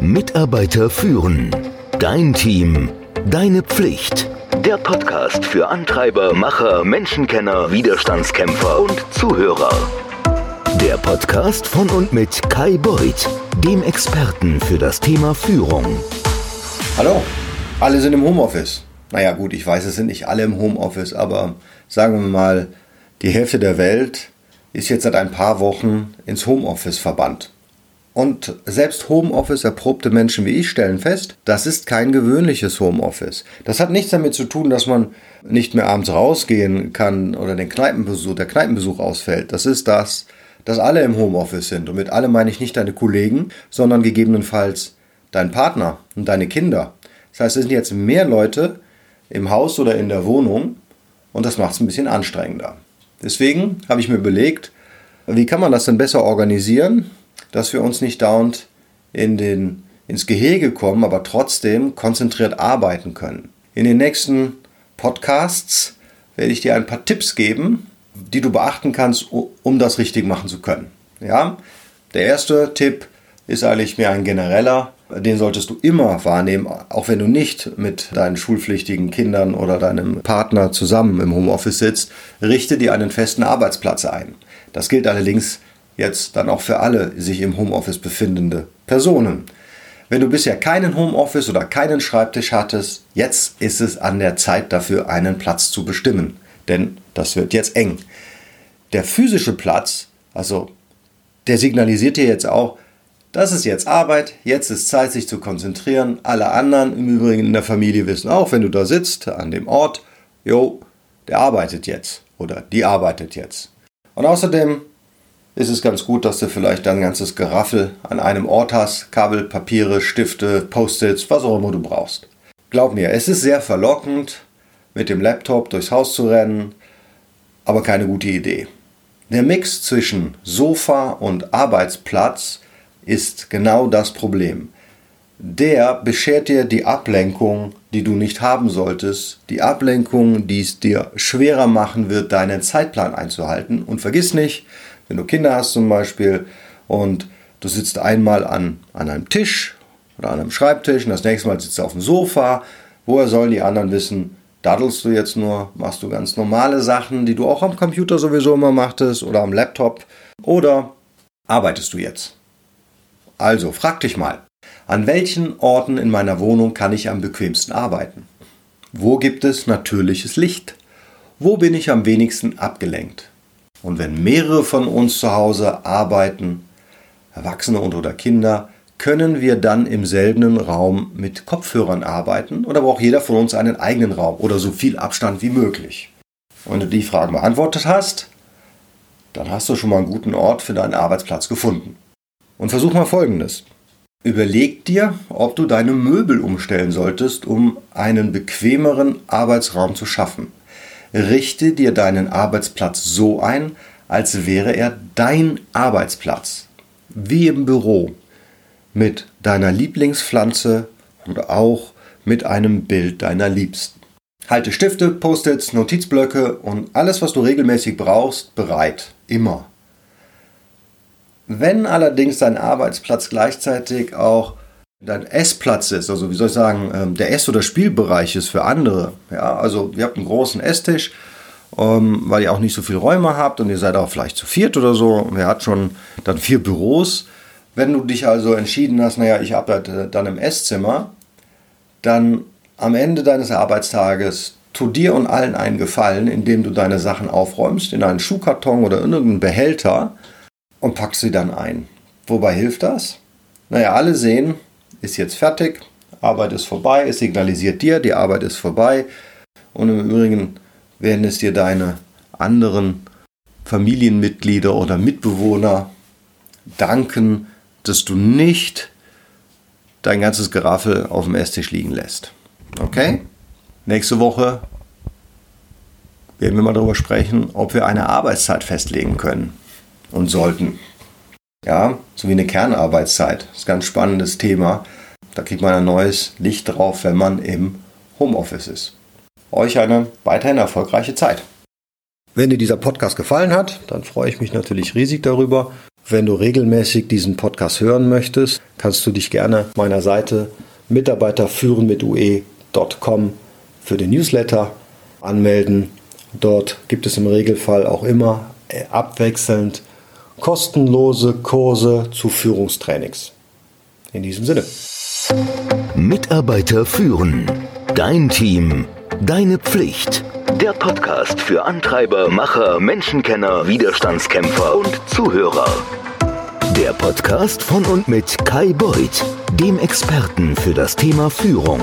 Mitarbeiter führen. Dein Team. Deine Pflicht. Der Podcast für Antreiber, Macher, Menschenkenner, Widerstandskämpfer und Zuhörer. Der Podcast von und mit Kai Beuth, dem Experten für das Thema Führung. Hallo, alle sind im Homeoffice. Naja gut, ich weiß, es sind nicht alle im Homeoffice, aber sagen wir mal, die Hälfte der Welt ist jetzt seit ein paar Wochen ins Homeoffice verbannt. Und selbst Homeoffice erprobte Menschen wie ich stellen fest, das ist kein gewöhnliches Homeoffice. Das hat nichts damit zu tun, dass man nicht mehr abends rausgehen kann oder den Kneipenbesuch, der Kneipenbesuch ausfällt. Das ist das, dass alle im Homeoffice sind. Und mit alle meine ich nicht deine Kollegen, sondern gegebenenfalls dein Partner und deine Kinder. Das heißt, es sind jetzt mehr Leute im Haus oder in der Wohnung und das macht es ein bisschen anstrengender. Deswegen habe ich mir überlegt, wie kann man das denn besser organisieren, dass wir uns nicht dauernd in den, ins Gehege kommen, aber trotzdem konzentriert arbeiten können. In den nächsten Podcasts werde ich dir ein paar Tipps geben, die du beachten kannst, um das richtig machen zu können. Ja? Der erste Tipp ist eigentlich mehr ein genereller. Den solltest du immer wahrnehmen, auch wenn du nicht mit deinen schulpflichtigen Kindern oder deinem Partner zusammen im Homeoffice sitzt. Richte dir einen festen Arbeitsplatz ein. Das gilt allerdings jetzt dann auch für alle sich im Homeoffice befindende Personen. Wenn du bisher keinen Homeoffice oder keinen Schreibtisch hattest, jetzt ist es an der Zeit dafür, einen Platz zu bestimmen. Denn das wird jetzt eng. Der physische Platz, also der signalisiert dir jetzt auch, das ist jetzt Arbeit, jetzt ist Zeit, sich zu konzentrieren. Alle anderen im Übrigen in der Familie wissen auch, wenn du da sitzt, an dem Ort, jo, der arbeitet jetzt oder die arbeitet jetzt. Und außerdem ist es ganz gut, dass du vielleicht dein ganzes Geraffel an einem Ort hast, Kabel, Papiere, Stifte, Post-its, was auch immer du brauchst. Glaub mir, es ist sehr verlockend, mit dem Laptop durchs Haus zu rennen, aber keine gute Idee. Der Mix zwischen Sofa und Arbeitsplatz ist genau das Problem. Der beschert dir die Ablenkung, die du nicht haben solltest, die Ablenkung, die es dir schwerer machen wird, deinen Zeitplan einzuhalten. Und vergiss nicht, wenn du Kinder hast zum Beispiel und du sitzt einmal an, an einem Tisch oder an einem Schreibtisch und das nächste Mal sitzt du auf dem Sofa, woher sollen die anderen wissen, daddelst du jetzt nur, machst du ganz normale Sachen, die du auch am Computer sowieso immer machtest oder am Laptop oder arbeitest du jetzt? Also frag dich mal, an welchen Orten in meiner Wohnung kann ich am bequemsten arbeiten? Wo gibt es natürliches Licht? Wo bin ich am wenigsten abgelenkt? Und wenn mehrere von uns zu Hause arbeiten, Erwachsene und oder Kinder, können wir dann im selben Raum mit Kopfhörern arbeiten oder braucht jeder von uns einen eigenen Raum oder so viel Abstand wie möglich? Wenn du die Fragen beantwortet hast, dann hast du schon mal einen guten Ort für deinen Arbeitsplatz gefunden. Und versuch mal Folgendes. Überleg dir, ob du deine Möbel umstellen solltest, um einen bequemeren Arbeitsraum zu schaffen. Richte dir deinen Arbeitsplatz so ein, als wäre er dein Arbeitsplatz. Wie im Büro. Mit deiner Lieblingspflanze und auch mit einem Bild deiner Liebsten. Halte Stifte, Post-its, Notizblöcke und alles, was du regelmäßig brauchst, bereit. Immer. Wenn allerdings dein Arbeitsplatz gleichzeitig auch dein Essplatz ist, also wie soll ich sagen, ähm, der Ess- oder Spielbereich ist für andere, ja, also ihr habt einen großen Esstisch, ähm, weil ihr auch nicht so viel Räume habt und ihr seid auch vielleicht zu viert oder so, ihr habt schon dann vier Büros. Wenn du dich also entschieden hast, naja, ich arbeite dann im Esszimmer, dann am Ende deines Arbeitstages tu dir und allen einen Gefallen, indem du deine Sachen aufräumst in einen Schuhkarton oder in irgendeinen Behälter und packst sie dann ein. Wobei hilft das? Naja, alle sehen, ist jetzt fertig, Arbeit ist vorbei, es signalisiert dir, die Arbeit ist vorbei. Und im Übrigen werden es dir deine anderen Familienmitglieder oder Mitbewohner danken, dass du nicht dein ganzes Geraffel auf dem Esstisch liegen lässt. Okay? Nächste Woche werden wir mal darüber sprechen, ob wir eine Arbeitszeit festlegen können und sollten. Ja, so wie eine Kernarbeitszeit. Das ist ein ganz spannendes Thema. Da kriegt man ein neues Licht drauf, wenn man im Homeoffice ist. Euch eine weiterhin erfolgreiche Zeit. Wenn dir dieser Podcast gefallen hat, dann freue ich mich natürlich riesig darüber. Wenn du regelmäßig diesen Podcast hören möchtest, kannst du dich gerne meiner Seite mitarbeiterführen mit ue.com für den Newsletter anmelden. Dort gibt es im Regelfall auch immer äh, abwechselnd kostenlose Kurse zu Führungstrainings. In diesem Sinne. Mitarbeiter führen. Dein Team. Deine Pflicht. Der Podcast für Antreiber, Macher, Menschenkenner, Widerstandskämpfer und Zuhörer. Der Podcast von und mit Kai Beuth, dem Experten für das Thema Führung.